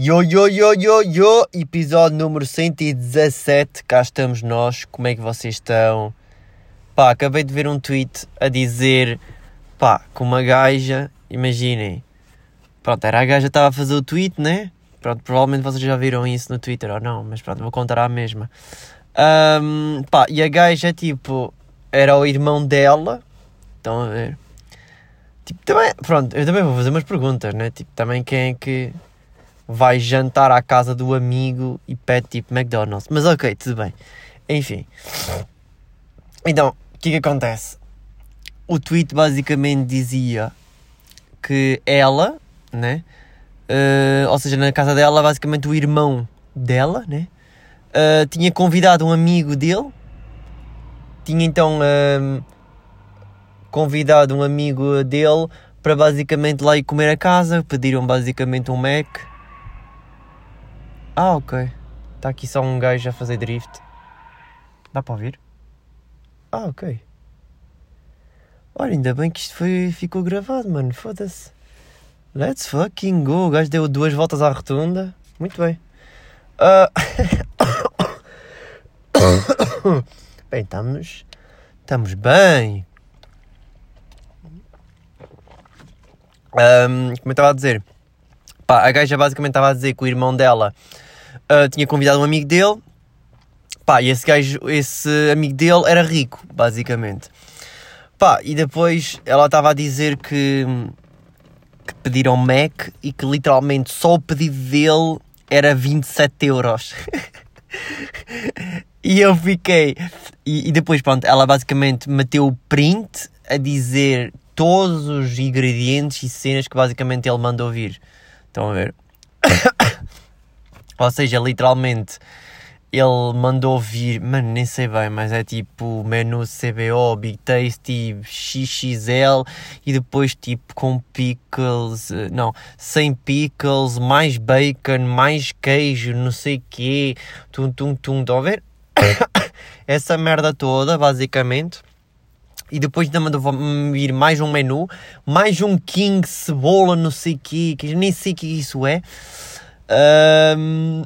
Yo, yo, yo, yo, yo, episódio número 117, cá estamos nós, como é que vocês estão? Pá, acabei de ver um tweet a dizer, pá, com uma gaja, imaginem, pronto, era a gaja que estava a fazer o tweet, né? Pronto, provavelmente vocês já viram isso no Twitter ou não, mas pronto, vou contar à mesma. Um, pá, e a gaja, tipo, era o irmão dela, estão a ver? Tipo, também, pronto, eu também vou fazer umas perguntas, né? Tipo, também quem é que vai jantar à casa do amigo e pede tipo McDonald's. Mas ok, tudo bem. Enfim. Então, o que é que acontece? O tweet basicamente dizia que ela, né? Uh, ou seja, na casa dela, basicamente o irmão dela, né? Uh, tinha convidado um amigo dele. Tinha então uh, convidado um amigo dele para basicamente lá ir comer a casa. Pediram basicamente um Mac ah, ok. Está aqui só um gajo a fazer drift. Dá para ouvir? Ah, ok. Olha, ainda bem que isto foi, ficou gravado, mano. Foda-se. Let's fucking go. O gajo deu duas voltas à rotunda. Muito bem. Uh... bem, estamos. Estamos bem. Um, como eu estava a dizer, pá, a gaja basicamente estava a dizer que o irmão dela uh, tinha convidado um amigo dele, pá, e esse gajo, esse amigo dele era rico, basicamente. Pá, e depois ela estava a dizer que, que pediram Mac e que literalmente só o pedido dele era 27 euros. e eu fiquei. E, e, depois, pronto, ela basicamente meteu o print a dizer todos os ingredientes e cenas que basicamente ele mandou vir. Estão a ver? Ou seja, literalmente ele mandou vir, mano, nem sei bem, mas é tipo menu CBO, Big Tasty, XXL e depois tipo com pickles, eh, não, sem pickles, mais bacon, mais queijo, não sei quê, tum tum tum, estão a ver? Essa merda toda, basicamente. E depois ainda mandou vir mais um menu, mais um king cebola, não sei quê, que nem sei o que isso é. Um,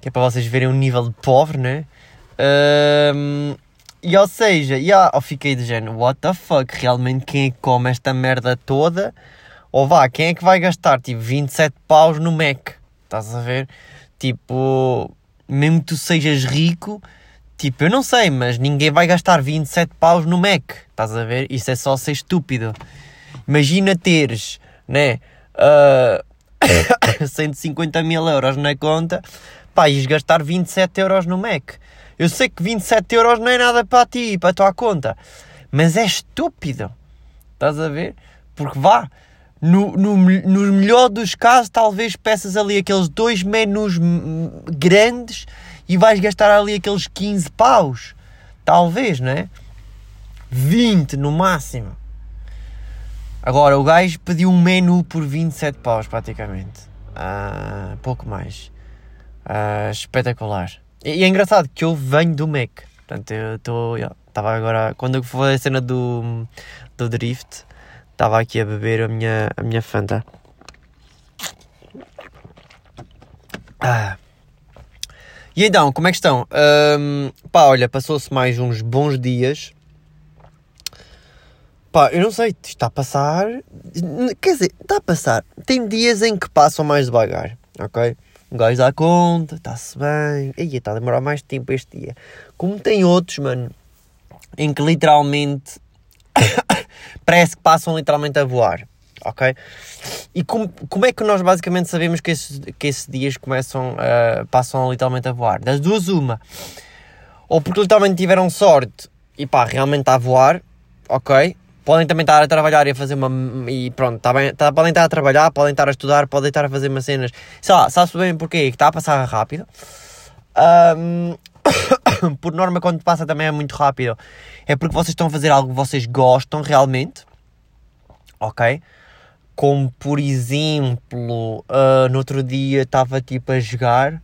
que é para vocês verem o nível de pobre, né? Um, e ou seja, yeah, eu fiquei de género, what the fuck, realmente quem é que come esta merda toda? Ou vá, quem é que vai gastar tipo 27 paus no Mac? Estás a ver? Tipo, mesmo que tu sejas rico, tipo, eu não sei, mas ninguém vai gastar 27 paus no Mac. Estás a ver? Isso é só ser estúpido. Imagina teres, né? Uh, 150 mil euros na conta, pá, ias gastar 27 euros no Mac. Eu sei que 27 euros não é nada para ti e para a tua conta, mas é estúpido. Estás a ver? Porque vá, no, no, no melhor dos casos, talvez peças ali aqueles dois menus grandes e vais gastar ali aqueles 15 paus. Talvez, não é? 20 no máximo. Agora, o gajo pediu um menu por 27 paus, praticamente. Uh, pouco mais. Uh, espetacular. E, e, é engraçado que eu venho do Mac. Portanto, eu estou. Estava agora. Quando foi a cena do, do Drift, estava aqui a beber a minha, a minha Fanta. Ah. E então, como é que estão? Um, pá, olha, passou-se mais uns bons dias Pá, eu não sei, está a passar. Quer dizer, está a passar. Tem dias em que passam mais devagar, ok? Um gajo dá conta, está-se bem. Aí está a demorar mais tempo este dia. Como tem outros, mano, em que literalmente parece que passam literalmente a voar, ok? E como, como é que nós basicamente sabemos que esses, que esses dias começam, uh, passam literalmente a voar? Das duas, uma. Ou porque literalmente tiveram sorte e pá, realmente está a voar, ok? Podem também estar a trabalhar e a fazer uma. E pronto, tá bem, tá, podem estar a trabalhar, podem estar a estudar, podem estar a fazer umas cenas. Sei lá, sabe-se bem porquê? Que está a passar rápido. Um, por norma, quando passa também é muito rápido. É porque vocês estão a fazer algo que vocês gostam realmente. Ok? Como por exemplo, uh, no outro dia estava tipo a jogar.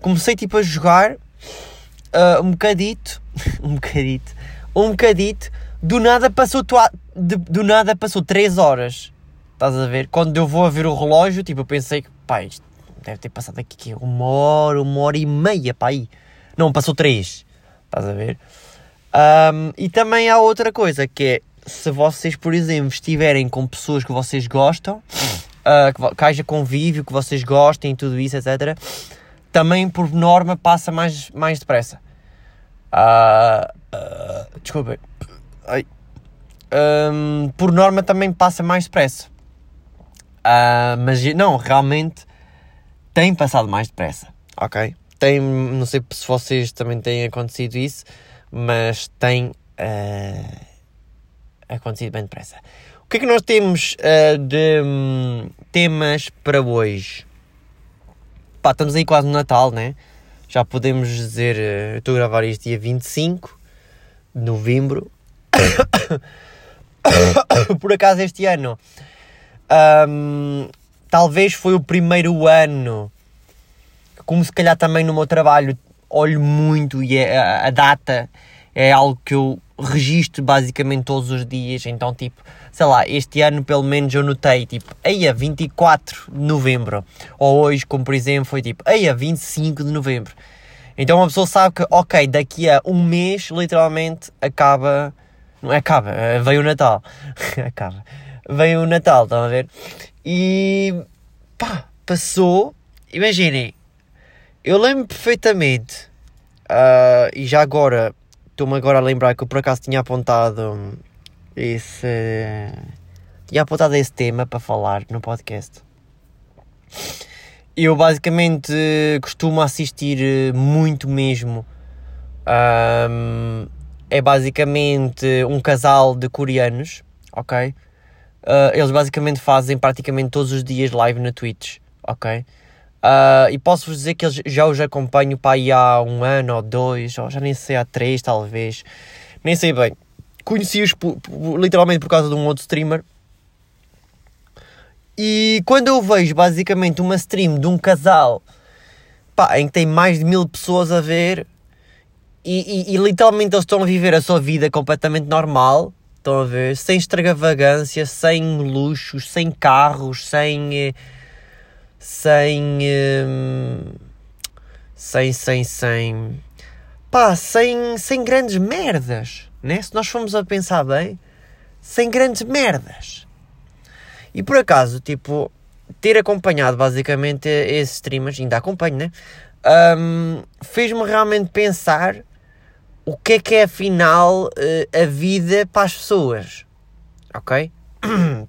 Comecei tipo a jogar uh, um bocadito. um bocadito. Um bocadito do nada passou tua, de, do nada passou 3 horas. Estás a ver? Quando eu vou a ver o relógio, tipo, eu pensei que, pá, isto deve ter passado aqui que uma hora, uma hora e meia para aí. Não, passou três. Estás a ver? Um, e também há outra coisa que é se vocês, por exemplo, estiverem com pessoas que vocês gostam, uh, que, haja convívio, que vocês gostem tudo isso, etc., também por norma passa mais, mais depressa. Uh, uh, desculpem. Um, por norma também passa mais depressa. Uh, mas não, realmente tem passado mais depressa, ok? Tem, não sei se vocês também têm acontecido isso, mas tem uh, acontecido bem depressa. O que é que nós temos uh, de um, temas para hoje? Pá, estamos aí quase no Natal, né? Já podemos dizer, uh, estou a gravar isto dia 25 de novembro. Por acaso este ano um, talvez foi o primeiro ano, como se calhar também no meu trabalho olho muito e é, a, a data é algo que eu registro basicamente todos os dias, então tipo, sei lá, este ano pelo menos eu notei tipo, eia 24 de novembro, ou hoje como por exemplo foi tipo, eia 25 de novembro. Então uma pessoa sabe que, ok, daqui a um mês literalmente acaba, não é acaba, eh, veio o Natal, acaba, veio o Natal, estão a ver? E pá, passou, imaginem, eu lembro perfeitamente, uh, e já agora, estou-me agora a lembrar que eu por acaso tinha apontado esse. tinha apontado esse tema para falar no podcast. Eu basicamente costumo assistir muito mesmo. Um, é basicamente um casal de coreanos, ok? Uh, eles basicamente fazem praticamente todos os dias live na Twitch, ok? Uh, e posso-vos dizer que eles, já os acompanho para aí há um ano ou dois, ou já nem sei, há três talvez, nem sei bem. Conheci-os literalmente por causa de um outro streamer. E quando eu vejo basicamente uma stream de um casal pá, em que tem mais de mil pessoas a ver e, e, e literalmente eles estão a viver a sua vida completamente normal Estão a ver? Sem extravagância, sem luxos, sem carros, sem. Eh, sem. Hum, sem, sem, sem. Pá, sem, sem grandes merdas, né? Se nós formos a pensar bem, sem grandes merdas. E por acaso, tipo, ter acompanhado basicamente esses streamers, ainda acompanho, né? Um, fez-me realmente pensar o que é que é afinal eh, a vida para as pessoas, ok?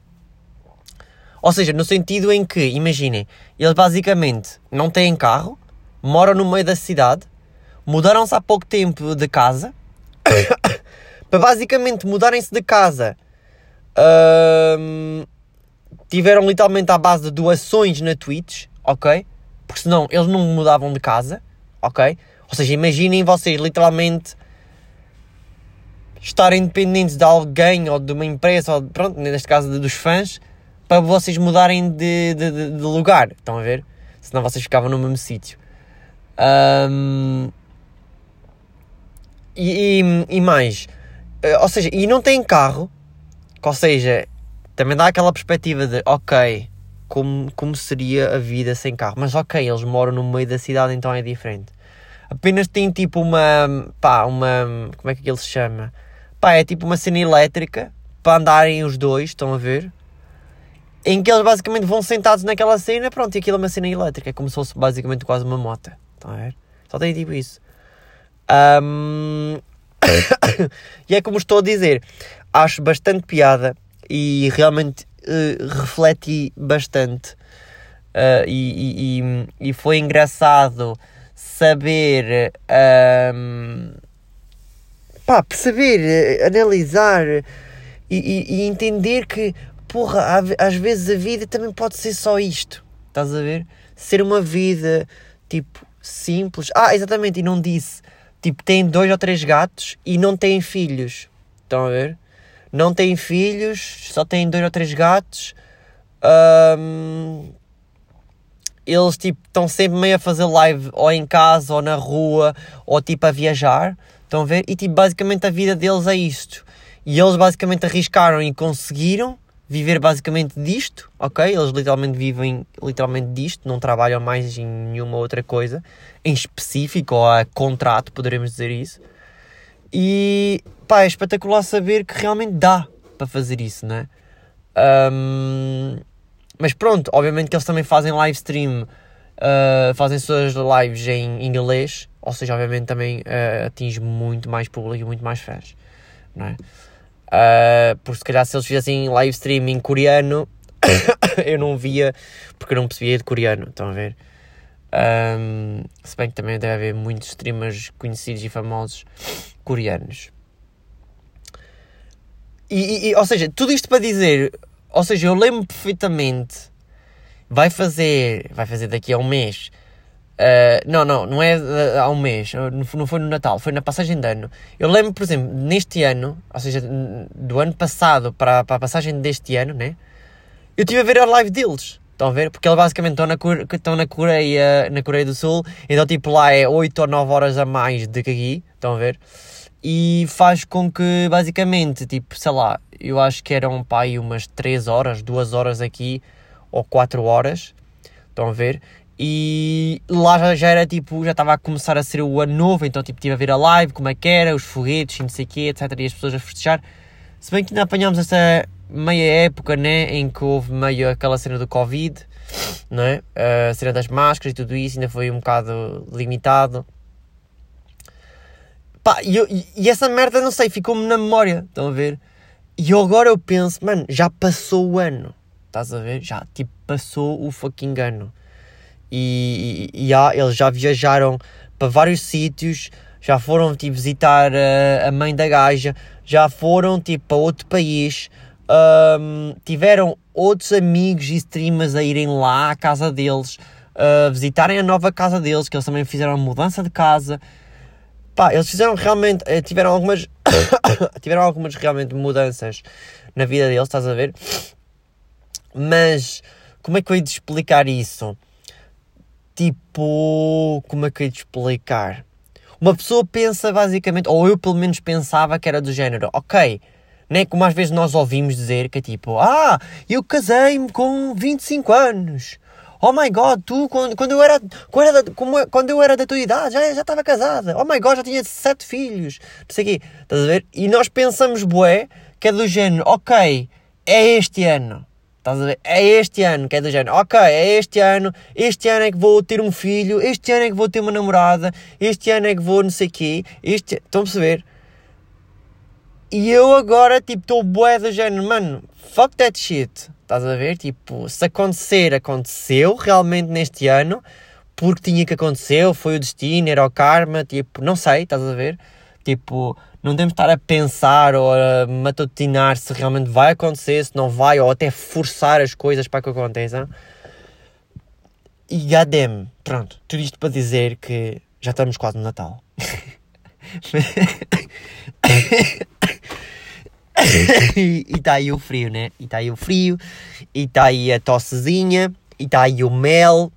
Ou seja, no sentido em que, imaginem, eles basicamente não têm carro, moram no meio da cidade, mudaram-se há pouco tempo de casa, para basicamente mudarem-se de casa, tiveram literalmente à base de doações na Twitch, ok? Porque senão eles não mudavam de casa, ok? Ou seja, imaginem vocês literalmente estarem dependentes de alguém ou de uma empresa, ou pronto, neste caso dos fãs, para vocês mudarem de, de, de, lugar. Estão a ver? Senão vocês ficavam no mesmo sítio. Um, e, e, e, mais, eh, ou seja, e não têm carro, ou seja, também dá aquela perspectiva de, ok, como, como seria a vida sem carro, mas ok, eles moram no meio da cidade, então é diferente. Apenas têm tipo uma, pá, uma, como é que ele se chama? Pá, é tipo uma cena elétrica para andarem os dois, estão a ver? Em que eles basicamente vão sentados naquela cena, pronto, e aquilo é uma cena elétrica, é como se fosse basicamente quase uma moto, estão a ver? Só tem tipo isso. Um... e é como estou a dizer, acho bastante piada e realmente uh, refleti bastante. Uh, e, e, e, foi engraçado saber pá, perceber, eh, analisar e, e, e, entender que, porra, às vezes a vida também pode ser só isto. Estás a ver? Ser uma vida, tipo, simples. Ah, exatamente, e não disse. Tipo, tem dois ou três gatos e não têm filhos. Estão a ver? Não têm filhos, só têm dois ou três gatos. Um, eles tipo estão sempre meio a fazer live ou em casa ou na rua ou tipo a viajar Estão a ver? E tipo, basicamente a vida deles é isto. E eles basicamente arriscaram e conseguiram, viver basicamente disto, ok? Eles literalmente vivem literalmente disto, não trabalham mais em nenhuma outra coisa em específico ou a contrato, poderemos dizer isso. E pá, é espetacular saber que realmente dá para fazer isso, né? Um, mas pronto, obviamente que eles também fazem live stream, uh, fazem suas lives em inglês, ou seja, obviamente também uh, atinge muito mais público e muito mais fãs, não é? Uh, porque se calhar se eles fizessem live stream em coreano, eu não via, porque eu não percebia de coreano, estão a ver? Um, se bem que também deve haver muitos streamers conhecidos e famosos coreanos. E, e, ou seja, tudo isto para dizer, ou seja, eu lembro perfeitamente, vai fazer, vai fazer daqui a um mês, Uh, não, não, não é há um mês, não foi no Natal, foi na passagem de ano. Eu lembro, por exemplo, neste ano, ou seja, do ano passado para, para a passagem deste ano, né? Eu estive a ver a live deles. Estão a ver? Porque eles basicamente estão na, estão na Coreia, na Coreia do Sul, então tipo lá é 8 ou 9 horas a mais do que aqui, estão a ver? E faz com que basicamente, tipo, sei lá, eu acho que eram pá, umas 3 horas, 2 horas aqui, ou 4 horas, estão a ver? E lá já, já era tipo, já estava a começar a ser o ano novo, então tipo, estive a ver a live, como é que era, os foguetes e não sei o quê, etc. E as pessoas a festejar. Se bem que ainda apanhámos essa meia época, né, em que houve meio aquela cena do Covid, não é? A cena das máscaras e tudo isso ainda foi um bocado limitado. Pá, e, e essa merda, não sei, ficou-me na memória, estão a ver? E agora eu penso, mano, já passou o ano, estás a ver? Já, tipo, passou o fucking ano e, e, e eles já viajaram para vários sítios, já foram tipo, visitar a, a mãe da gaja, já foram tipo, para outro país, um, tiveram outros amigos e streamers a irem lá à casa deles, uh, visitarem a nova casa deles, que eles também fizeram mudança de casa. Pá, eles fizeram realmente, eh, tiveram algumas, tiveram algumas realmente mudanças na vida deles, estás a ver? Mas, como é que eu ia explicar isso? Tipo. Como é que eu ia te explicar? Uma pessoa pensa basicamente, ou eu pelo menos pensava que era do género, ok, né? Como às vezes nós ouvimos dizer que é tipo, ah, eu casei-me com 25 anos. Oh my god, tu, quando, quando eu era, quando, era, como, quando eu era da tua idade, já, já estava casada. Oh my god, já tinha sete filhos. Não sei quê. Estás a ver? E nós pensamos, bué, que é do género, ok, é este ano. Estás a ver? É este ano que é do género. Ok, é este ano. Este ano é que vou ter um filho. Este ano é que vou ter uma namorada. Este ano é que vou não sei o quê. Este... Estão a perceber? E eu agora, tipo, estou bué do género. Mano, fuck that shit. Estás a ver? Tipo, se acontecer, aconteceu realmente neste ano. Porque tinha que acontecer. Foi o destino, era o karma. Tipo, não sei. Estás a ver? Tipo, não devemos estar a pensar ou a matutinar se realmente vai acontecer, se não vai, ou até forçar as coisas para que aconteçam. E gadem, pronto, tudo isto para dizer que já estamos quase no Natal. e está aí o frio, né? E está aí o frio, e está aí a tossezinha, e está aí o mel,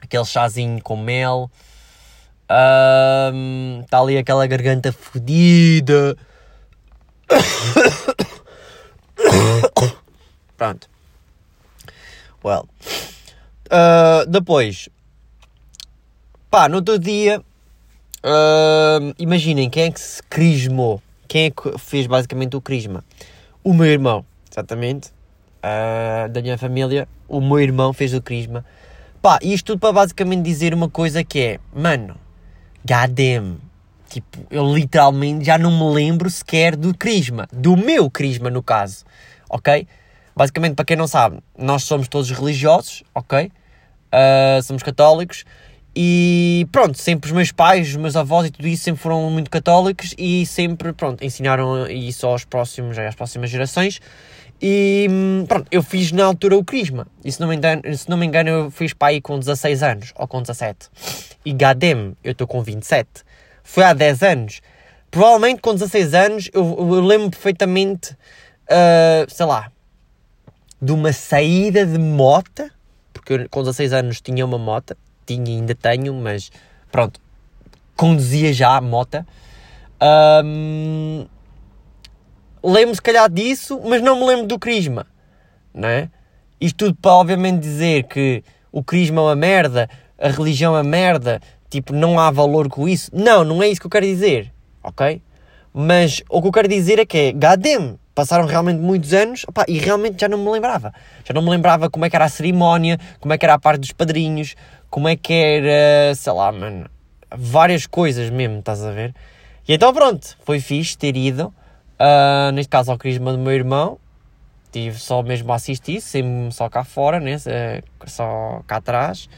aquele chazinho com mel. Está um, ali aquela garganta fodida. Pronto. Well. Uh, depois. Pá, no outro dia. Uh, imaginem quem é que se crismou. Quem é que fez basicamente o crisma? O meu irmão, exatamente. Uh, da minha família. O meu irmão fez o crisma. Pá, isto tudo para basicamente dizer uma coisa que é, mano, goddamn. Tipo, eu literalmente já não me lembro sequer do crisma. Do meu crisma, no caso. Ok? Basicamente, para quem não sabe, nós somos todos religiosos, ok? Uh, somos católicos. E pronto, sempre os meus pais, os meus avós e tudo isso sempre foram muito católicos e sempre, pronto, ensinaram isso aos próximos, às próximas gerações. E pronto, eu fiz na altura o Crisma. E se não me engano, se não me engano eu fiz para aí com 16 anos ou com 17. E gadem eu estou com 27. Foi há 10 anos. Provavelmente com 16 anos eu, eu lembro perfeitamente, uh, sei lá, de uma saída de mota. Porque eu, com 16 anos tinha uma mota. Tinha ainda tenho, mas pronto, conduzia já a mota. Um, lembro se calhar disso, mas não me lembro do Crisma. não é? Isto tudo para obviamente dizer que o crisma é uma merda, a religião é uma merda, tipo, não há valor com isso. Não, não é isso que eu quero dizer, ok? Mas o que eu quero dizer é que é, goddamn, passaram realmente muitos anos opa, e realmente já não me lembrava. Já não me lembrava como é que era a cerimónia, como é que era a parte dos padrinhos, como é que era, sei lá, mano, várias coisas mesmo, estás a ver? E então pronto, foi fixe ter ido, uh, neste caso ao crisma do meu irmão, tive só mesmo a assistir, sem só cá fora, né? só cá atrás,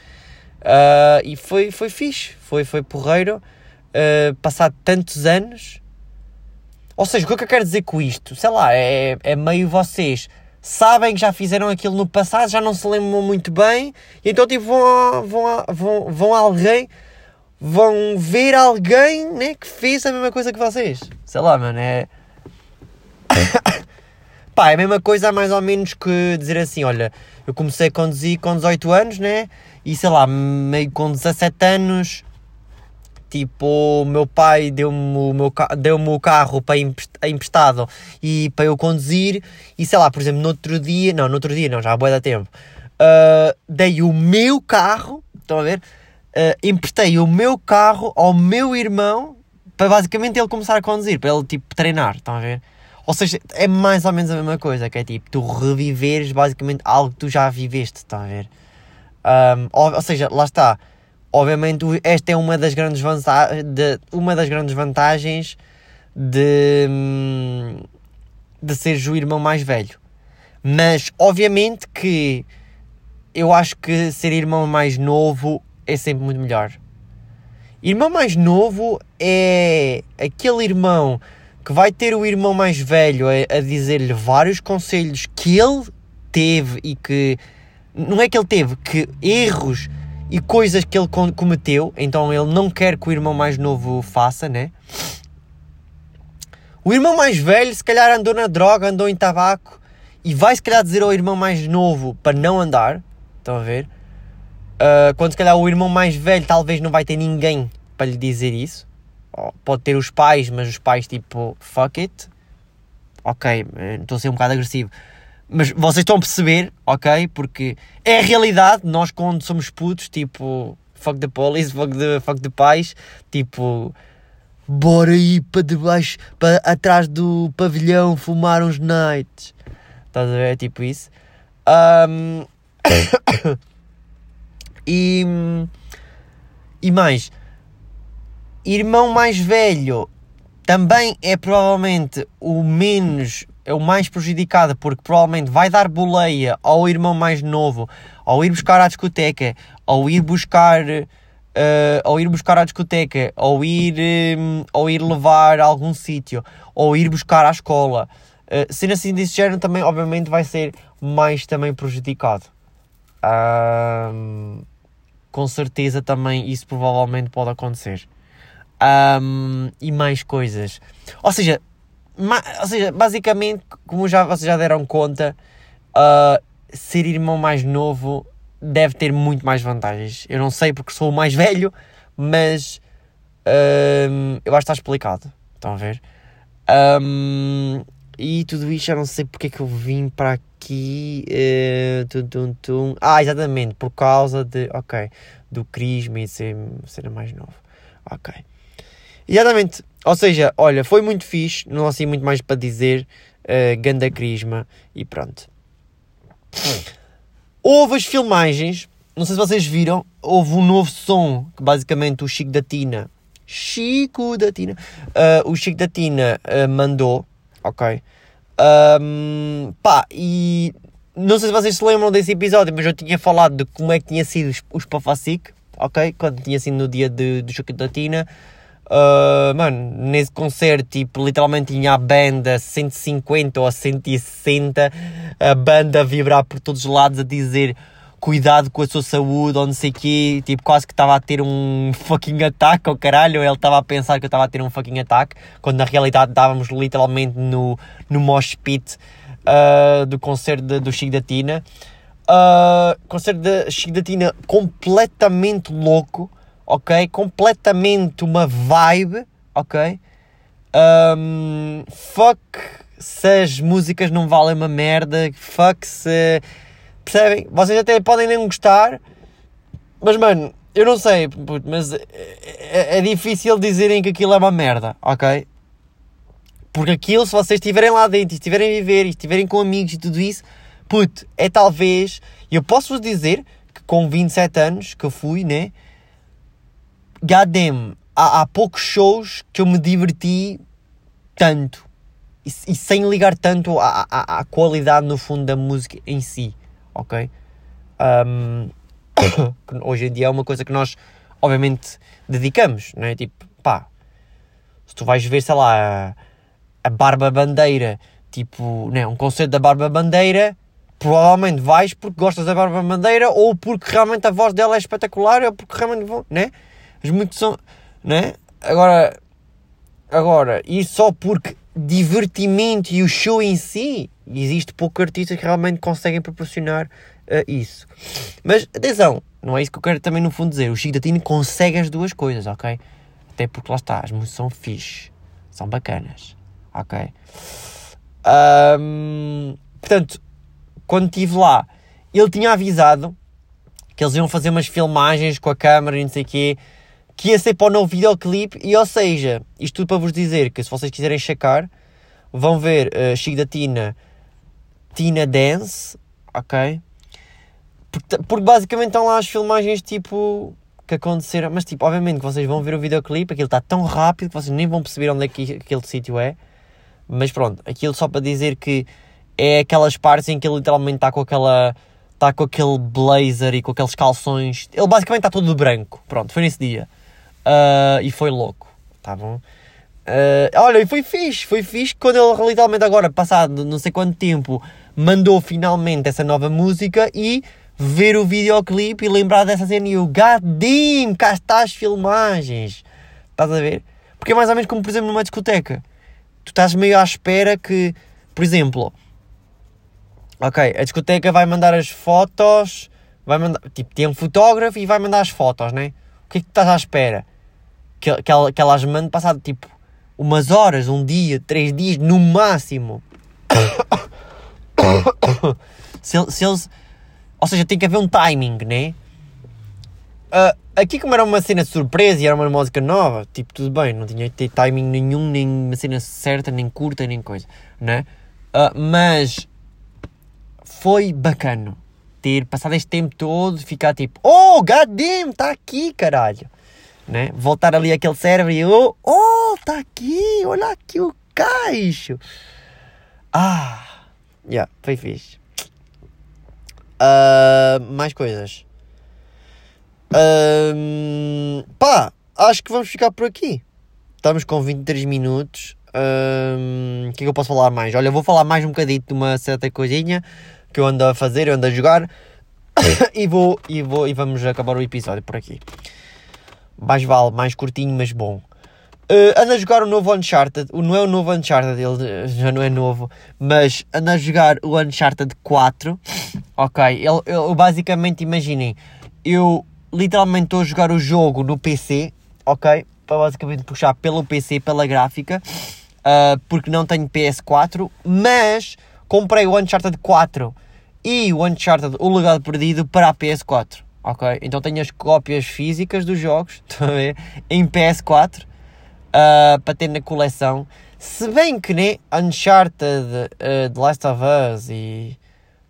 uh, e foi, foi fixe, foi, foi porreiro, uh, passado tantos anos ou seja, o que é que eu quero dizer com isto? Sei lá, é, é meio vocês sabem que já fizeram aquilo no passado, já não se lembram muito bem, e então tipo, vão, vão, vão, vão a alguém, vão ver alguém né, que fez a mesma coisa que vocês. Sei lá, mano, é. Pá, é a mesma coisa mais ou menos que dizer assim, olha, eu comecei a conduzir com 18 anos, né? E sei lá, meio com 17 anos Tipo, o meu pai deu-me o, meu, deu o carro para emprestado e para eu conduzir. E sei lá, por exemplo, no outro dia, não, no outro dia não, já há boa da tempo, uh, dei o meu carro, estão a ver? Uh, emprestei o meu carro ao meu irmão para basicamente ele começar a conduzir, para ele tipo treinar, estão a ver? Ou seja, é mais ou menos a mesma coisa, que é tipo, tu reviveres basicamente algo que tu já viveste, estão a ver? Um, ou, ou seja, lá está Obviamente, esta é uma das grandes, de, uma das grandes vantagens de, de seres o irmão mais velho. Mas, obviamente, que eu acho que ser irmão mais novo é sempre muito melhor. Irmão mais novo é aquele irmão que vai ter o irmão mais velho a, a dizer-lhe vários conselhos que ele teve e que. Não é que ele teve, que erros e coisas que ele cometeu, então ele não quer que o irmão mais novo faça, né? O irmão mais velho, se calhar, andou na droga, andou em tabaco e vai, se calhar, dizer ao irmão mais novo para não andar. Estão a ver? Uh, quando, se calhar, o irmão mais velho talvez não vai ter ninguém para lhe dizer isso. Pode ter os pais, mas os pais, tipo, fuck it. Ok, eh, estou a ser um bocado agressivo. Mas vocês estão a perceber, ok? Porque é a realidade. Nós, quando somos putos, tipo, fuck the police, fuck the, fuck the pais, tipo, bora ir para debaixo, para atrás do pavilhão fumar uns nights. Estás a ver? É tipo isso. Um... e. E mais. Irmão mais velho também é provavelmente o menos é o mais prejudicado porque provavelmente vai dar boleia ao irmão mais novo ao ir buscar à discoteca, ao ir buscar, uh, ao ir buscar à discoteca, ao ir, um, ao ir levar a algum sítio, ou ir buscar à escola. Uh, sendo assim desse género também, obviamente, vai ser mais também prejudicado. Com certeza também isso provavelmente pode acontecer. Um, e mais coisas. Ou seja, ou seja, basicamente, como já, vocês já deram conta, uh, ser irmão mais novo deve ter muito mais vantagens. Eu não sei porque sou o mais velho, mas uh, eu acho que está explicado. Estão a ver? Um, e tudo isto, eu não sei porque é que eu vim para aqui. Uh, tum, tum, tum. Ah, exatamente, por causa de, ok, do crisma e ser, ser mais novo. Ok. Exatamente. Ou seja, olha, foi muito fixe, não há assim muito mais para dizer. Uh, ganda crisma e pronto. Houve as filmagens, não sei se vocês viram, houve um novo som que basicamente o Chico da Tina, Chico da Tina, uh, o Chico da Tina uh, mandou, ok? Um, pá, e não sei se vocês se lembram desse episódio, mas eu tinha falado de como é que tinha sido os, os Pafacic, ok? Quando tinha sido no dia de, do Chico da Tina. Uh, mano, nesse concerto, tipo, literalmente tinha a banda 150 ou a 160, a banda a vibrar por todos os lados, a dizer cuidado com a sua saúde ou não sei o quê, tipo, quase que estava a ter um fucking ataque, ou oh, caralho, ele estava a pensar que eu estava a ter um fucking ataque, quando na realidade estávamos literalmente no, no mosh pit uh, do concerto de, do Chico da Tina. Uh, concerto de Chico da Tina completamente louco, ok? Completamente uma vibe, ok? Um, fuck se as músicas não valem uma merda, fuck se. Percebem? Vocês até podem nem gostar, mas mano, eu não sei, mas é, é, é difícil dizerem que aquilo é uma merda, ok? Porque aquilo, se vocês estiverem lá dentro, estiverem a viver, estiverem com amigos e tudo isso, puto, é talvez. Eu posso vos dizer que com 27 anos que eu fui, né? Goddamn, há, há poucos shows que eu me diverti tanto e, e sem ligar tanto à, à, à, qualidade no fundo da música em si, ok? Um, hoje em dia é uma coisa que nós, obviamente, dedicamos, não é? Tipo, pá, se tu vais ver, sei lá, a, Barba Bandeira, tipo, né, um concerto da Barba Bandeira, provavelmente vais porque gostas da Barba Bandeira ou porque realmente a voz dela é espetacular ou porque realmente, né? As muitos são, né? Agora, agora, e só porque divertimento e o show em si, existe poucos artistas que realmente conseguem proporcionar uh, isso. Mas atenção, não é isso que eu quero também no fundo dizer. O Chico da Tina consegue as duas coisas, ok? Até porque lá está, as músicas são fixe, são bacanas, ok? Um, portanto, quando estive lá, ele tinha avisado que eles iam fazer umas filmagens com a câmera e não sei o quê que ia ser para o novo videoclipe, e ou seja, isto tudo para vos dizer que se vocês quiserem checar, vão ver uh, Chico da Tina, Tina Dance, ok? Porque, porque, basicamente estão lá as filmagens tipo que aconteceram, mas tipo, obviamente que vocês vão ver o videoclipe, aquilo está tão rápido que vocês nem vão perceber onde é que aquele sítio é, mas pronto, aquilo só para dizer que é aquelas partes em que ele literalmente está com aquela está com aquele blazer e com aqueles calções. Ele basicamente está todo de branco. Pronto, foi nesse dia. Uh, e foi louco, tá bom? Uh, olha, e foi fixe, foi fixe quando ele literalmente agora, passado não sei quanto tempo, mandou finalmente essa nova música e ver o videoclipe e lembrar dessa cena e o damn, cá está as filmagens. Estás a ver? Porque é mais ou menos como, por exemplo, numa discoteca. Tu estás meio à espera que, por exemplo, ok, a discoteca vai mandar as fotos, vai mandar, tipo, tem um fotógrafo e vai mandar as fotos, né? O que é que tu estás à espera? Que, que, ela, que passado tipo umas horas, um dia, três dias, no máximo. se, se eles. Ou seja, tem que haver um timing, né? Uh, aqui, como era uma cena de surpresa e era uma música nova, tipo, tudo bem, não tinha que ter timing nenhum, nem uma cena certa, nem curta, nem coisa, né? Uh, mas foi bacana ter passado este tempo todo, ficar tipo, oh, goddamn, está aqui, caralho né? Voltar ali aquele cérebro e oh, oh, tá aqui, olha aqui o caixo. Ah, yeah, foi fixe. Uh, mais coisas. Uh, pá, acho que vamos ficar por aqui. Estamos com 23 minutos. O uh, que é que eu posso falar mais? Olha, vou falar mais um bocadinho de uma certa coisinha que eu ando a fazer, eu ando a jogar. e, vou, e, vou, e vamos acabar o episódio por aqui mais vale, mais curtinho, mas bom. Uh, anda a jogar o novo Uncharted, não é o novo Uncharted, ele já não é novo, mas anda a jogar o Uncharted 4, ok, ele, basicamente, imaginem, eu literalmente estou a jogar o jogo no PC, ok, para basicamente puxar pelo PC, pela gráfica, uh, porque não tenho PS4, mas comprei o Uncharted 4 e o Uncharted, o legado perdido, para a PS4 ok? Então tenho as cópias físicas dos jogos? Em PS4, uh, ah, para ter na coleção. Se bem que nem Uncharted, uh, The Last of Us e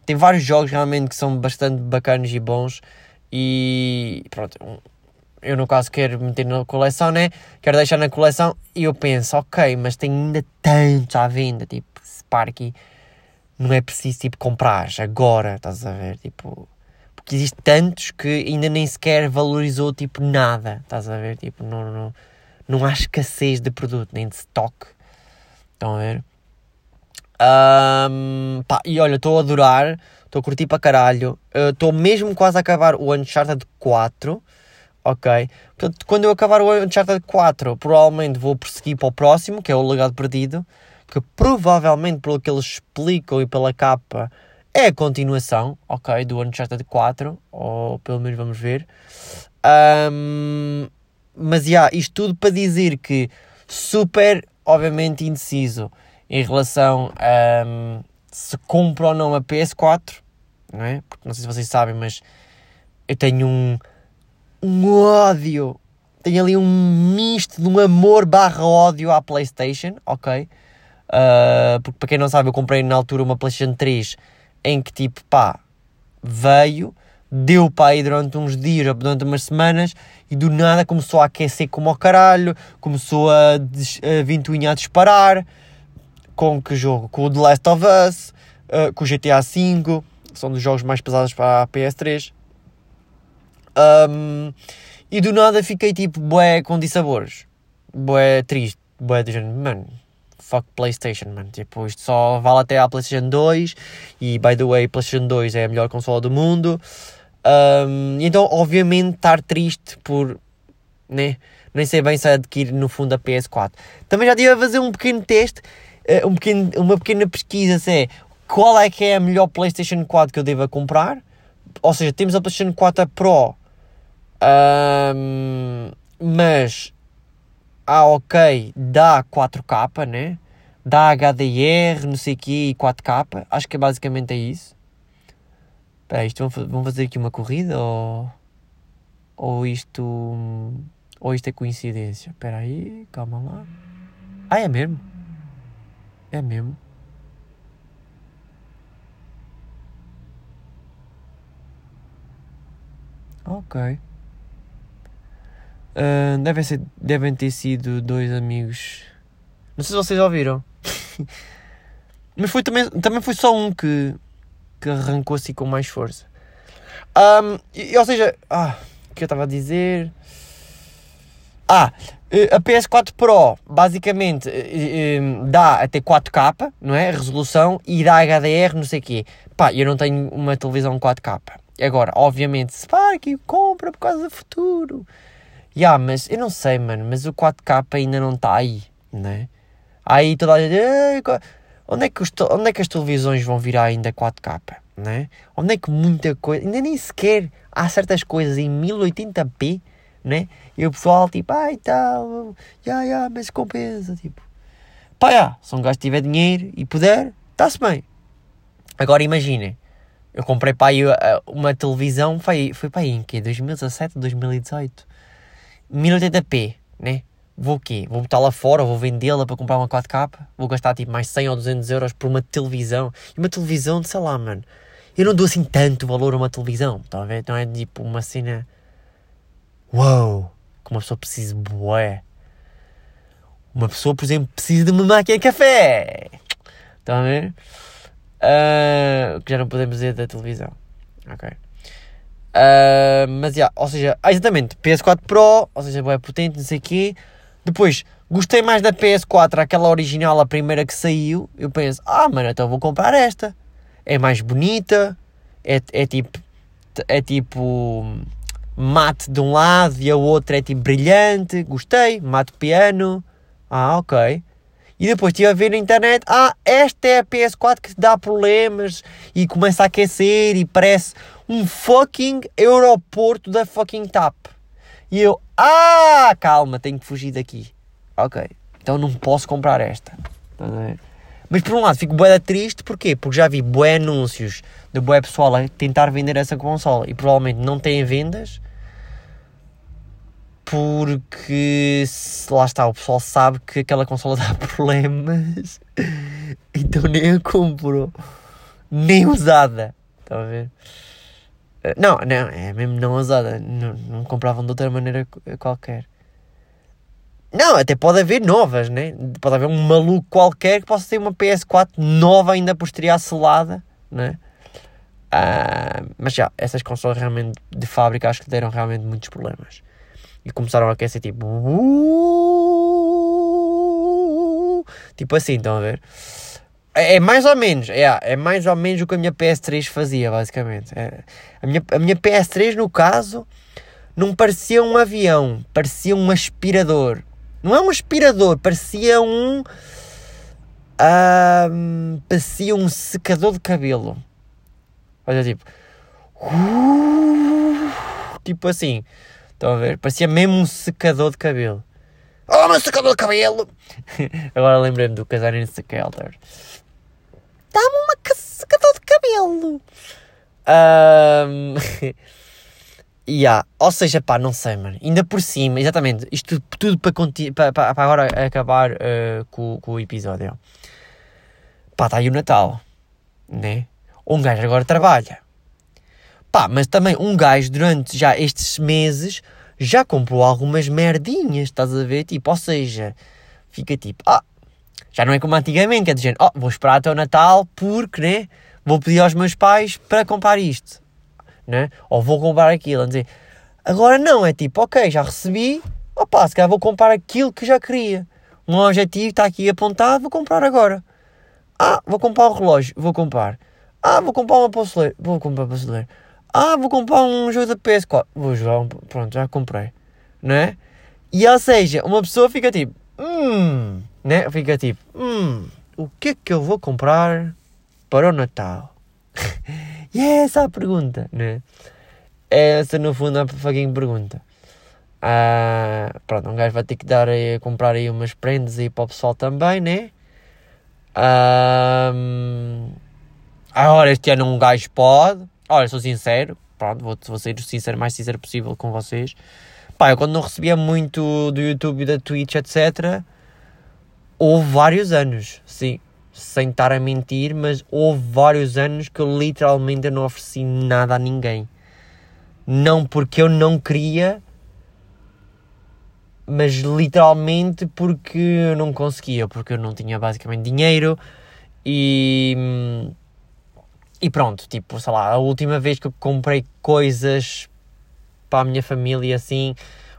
tem vários jogos realmente que são bastante bacanas e bons e pronto, eu no caso quero meter na coleção, né? Quero deixar na coleção e eu penso, ok, mas tem ainda tantos à venda, tipo, Sparky, não é preciso tipo comprar agora, estás a ver? Tipo, porque existe tantos que ainda nem sequer valorizou tipo nada, estás a ver? Tipo, não, não, não há escassez de produto, nem de stock. Estão a ver? Um, pá, e olha, estou a adorar, estou a curtir para caralho. Estou uh, mesmo quase a acabar o Uncharted 4. Ok? Portanto, quando eu acabar o Uncharted 4, provavelmente vou prosseguir para o próximo, que é o Legado Perdido. Que provavelmente, pelo que eles explicam e pela capa, é a continuação, ok, do Uncharted 4, ou pelo menos vamos ver. Um, mas, yeah, isto tudo para dizer que super, obviamente, indeciso em relação a um, se compro ou não a PS4, não é? Porque não sei se vocês sabem, mas eu tenho um, um ódio, tenho ali um misto de um amor barra ódio à PlayStation, ok? Uh, porque para quem não sabe, eu comprei na altura uma PlayStation 3 em que tipo, pá, veio, deu para aí durante uns dias, durante umas semanas e do nada começou a aquecer como ao caralho, começou a, des, a ventoinha a disparar. Com que jogo? Com o The Last of Us, uh, com o GTA V, são dos jogos mais pesados para a PS3. Um, e do nada fiquei tipo, bué, com dissabores. Bué triste, bué de género, mano, fuck PlayStation, mano. Tipo, isto só vale até à PlayStation 2 e, by the way, PlayStation 2 é a melhor consola do mundo. Um, então, obviamente, estar triste por, né? Nem sei bem se adquirir no fundo a PS4. Também já estive a fazer um pequeno teste, uh, um pequeno, uma pequena pesquisa, se é qual é que é a melhor PlayStation 4 que eu devo comprar. Ou seja, temos a PlayStation 4 Pro, um, mas ah, ok, dá 4K, né? Dá HDR, não sei o quê, e 4K. Acho que basicamente é isso. Espera, isto vão fazer aqui uma corrida ou... Ou isto... Ou isto é coincidência? Espera aí, calma lá. Ah, é mesmo? É mesmo? Ok. Uh, devem, ser, devem ter sido dois amigos. Não sei se vocês ouviram. Mas foi também, também foi só um que, que arrancou assim com mais força. Um, e, ou seja, ah, o que eu estava a dizer? Ah, eh, a PS4 Pro basicamente eh, eh, dá até 4K, não é? Resolução e dá HDR, não sei o quê. Pá, eu não tenho uma televisão 4K. Agora, obviamente, se que compra por causa do futuro. Yeah, mas eu não sei, mano, mas o 4K ainda não está aí, né? Aí toda a gente, onde é, que os, onde é que as televisões vão virar ainda 4K, né? Onde é que muita coisa, ainda nem sequer há certas coisas em 1080p, né? E o pessoal tipo, ai tal, já, já, mas compensa, tipo. Pá, já, se um gajo tiver dinheiro e puder, está-se bem. Agora imaginem, eu comprei para aí uma televisão, foi, foi para aí em que? 2017, 2018? 1080p, né? Vou o quê? Vou botar lá fora, vou vendê-la para comprar uma 4K? Vou gastar tipo mais 100 ou 200 euros por uma televisão? E uma televisão, sei lá, mano. Eu não dou assim tanto valor a uma televisão, tá a ver? Então é tipo uma cena. Uou! Que uma pessoa precisa, bué. Uma pessoa, por exemplo, precisa de uma máquina de café. Estão a ver? Uh, que já não podemos dizer da televisão. Ok. Uh, mas, yeah, ou seja, ah, exatamente, PS4 Pro, ou seja, é potente, não sei o quê. Depois, gostei mais da PS4, aquela original, a primeira que saiu. Eu penso, ah, mano, então vou comprar esta. É mais bonita, é, é tipo, é tipo mate de um lado e a outra é tipo brilhante. Gostei, mate piano. Ah, ok. E depois estive a ver na internet, ah, esta é a PS4 que dá problemas e começa a aquecer e parece um fucking aeroporto da fucking TAP. E eu, ah, calma, tenho que fugir daqui. Ok, então não posso comprar esta. Mas por um lado fico bué triste, porquê? Porque já vi bué anúncios de bué pessoal a tentar vender essa consola e provavelmente não têm vendas porque lá está, o pessoal sabe que aquela consola dá problemas então nem a compro nem usada. Estão a ver? Eh, não, não, é mesmo não usada. Não, não compravam de outra maneira qualquer. Não, até pode haver novas, né? Pode haver um maluco qualquer que possa ter uma PS4 nova ainda por estrear selada, né? Ah, mas já, essas consolas realmente de fábrica acho que deram realmente muitos problemas. E começaram a aquecer tipo. Tipo assim, estão a ver? É, é, mais ou menos, é, é mais ou menos o que a minha PS3 fazia, basicamente. É, a, minha, a minha PS3, no caso, não parecia um avião, parecia um aspirador. Não é um aspirador, parecia um. Parecia um secador de cabelo. Olha, tipo. Uh, tipo assim. Estão a ver? Parecia mesmo um secador de cabelo. Oh, meu secador de cabelo! Agora lembrei-me do casar em Sakelter. Dá-me uma secador de cabelo! Um... yeah. Ou seja, pá, não sei, mano. Ainda por cima, exatamente, isto tudo para, para, para, para agora acabar uh, com, com o episódio. Pá, está aí o Natal, né? Um gajo agora trabalha. Pá, mas também um gajo durante já estes meses já comprou algumas merdinhas, estás a ver? Tipo, ou seja, fica tipo, ah, já não é como antigamente, quer dizer, oh, vou esperar até o Natal porque, né? Vou pedir aos meus pais para comprar isto, né? Ou vou comprar aquilo, dizer, agora não, é tipo, ok, já recebi, opá, se calhar vou comprar aquilo que já queria. Um objetivo está aqui apontado, vou comprar agora. Ah, vou comprar um relógio, vou comprar. Ah, vou comprar uma pulseira, vou comprar uma pulseira. Ah, vou comprar um jogo da PS4. Vou jogar um. Pronto, já comprei. Né? E ou seja, uma pessoa fica tipo. Hum. Né? Fica tipo. Hum. O que é que eu vou comprar para o Natal? e é essa a pergunta, né? É essa no fundo a fucking pergunta. Ah, pronto, um gajo vai ter que dar aí, comprar aí umas prendas aí para o pessoal também, né? Ah, agora este ano um gajo pode Olha, sou sincero, pronto, vou, vou ser sincero, mais sincero possível com vocês. Pá, eu quando não recebia muito do YouTube da Twitch, etc., houve vários anos, sim, sem estar a mentir, mas houve vários anos que eu literalmente não ofereci nada a ninguém. Não porque eu não queria, mas literalmente porque eu não conseguia, porque eu não tinha basicamente dinheiro e hum, e pronto, tipo, sei lá, a última vez que eu comprei coisas para a minha família assim,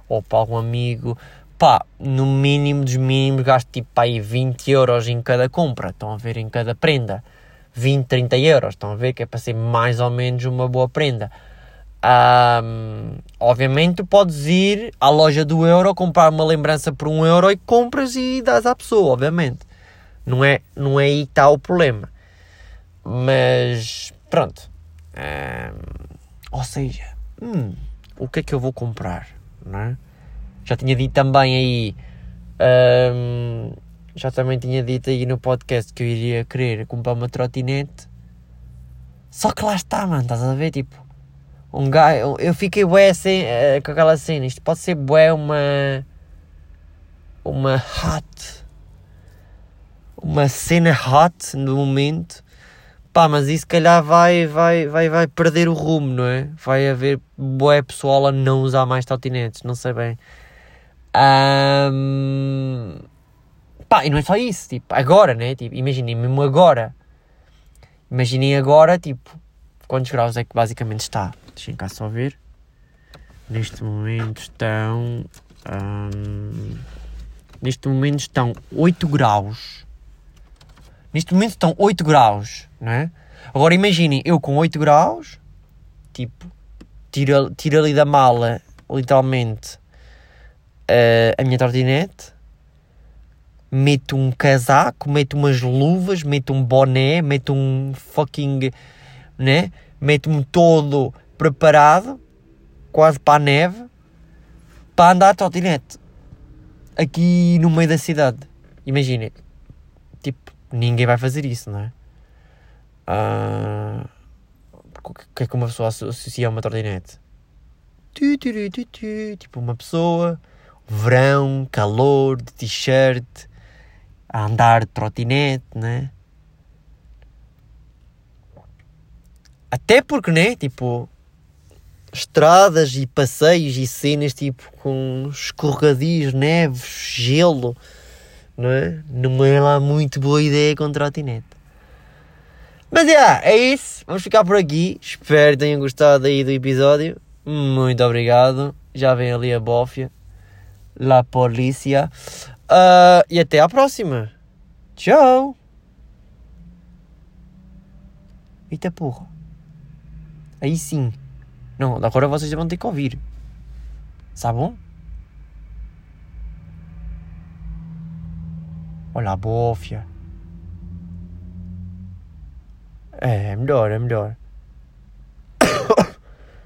ou para algum amigo, pá, no mínimo dos mínimos gasto tipo para aí 20 euros em cada compra, estão a ver, em cada prenda. 20, 30 euros, estão a ver que é para ser mais ou menos uma boa prenda. Um, obviamente tu podes ir à loja do euro comprar uma lembrança por um euro e compras e dás à pessoa, obviamente. Não é, não é aí que está o problema. Mas pronto. Ou seja, hum, o que é que eu vou comprar? Não é? Já tinha dito também aí. Já também tinha dito aí no podcast que eu iria querer comprar uma trotinete. Só que lá está, mano, estás a ver? Tipo, um gajo. Eu fiquei bué assim, uh, com aquela cena. Isto pode ser bué uma. Uma hot. Uma cena hot no momento. Pá, mas isso se calhar vai, vai, vai, vai perder o rumo, não é? Vai haver boé pessoal a não usar mais trotinetes, não sei bem. Um... Pá, e não é só isso, tipo, agora, né? Tipo, imaginem mesmo agora. Imaginem agora, tipo, quantos graus é que basicamente está? Deixem cá só ver. Neste momento estão. Um... Neste momento estão 8 graus. Neste momento estão 8 graus, não é? Agora imaginem, eu com 8 graus, tipo, tiro, tiro ali da mala, literalmente, uh, a minha trotinete, meto um casaco, meto umas luvas, meto um boné, meto um fucking, né? Meto-me todo preparado, quase para a neve, para andar de trotinete. Aqui no meio da cidade. Imaginem, tipo, ninguém vai fazer isso, não é? Uh, o que é que uma pessoa associa a uma trotinete? Tipo, uma pessoa, verão, calor, de t-shirt, a andar de trotinete, né? Até porque, né? Tipo, estradas e passeios e cenas tipo com escorregadios, neves, gelo não é? Não é lá muito boa ideia com trotinete. Mas yeah, é isso. Vamos ficar por aqui. Espero que tenham gostado aí do episódio. Muito obrigado. Já vem ali a bófia. La polícia. Uh, e até à próxima. Tchau. Eita porra. Aí sim. Não, agora vocês vão ter que ouvir. Sabe bom? Olha a bófia. É, é melhor, é melhor.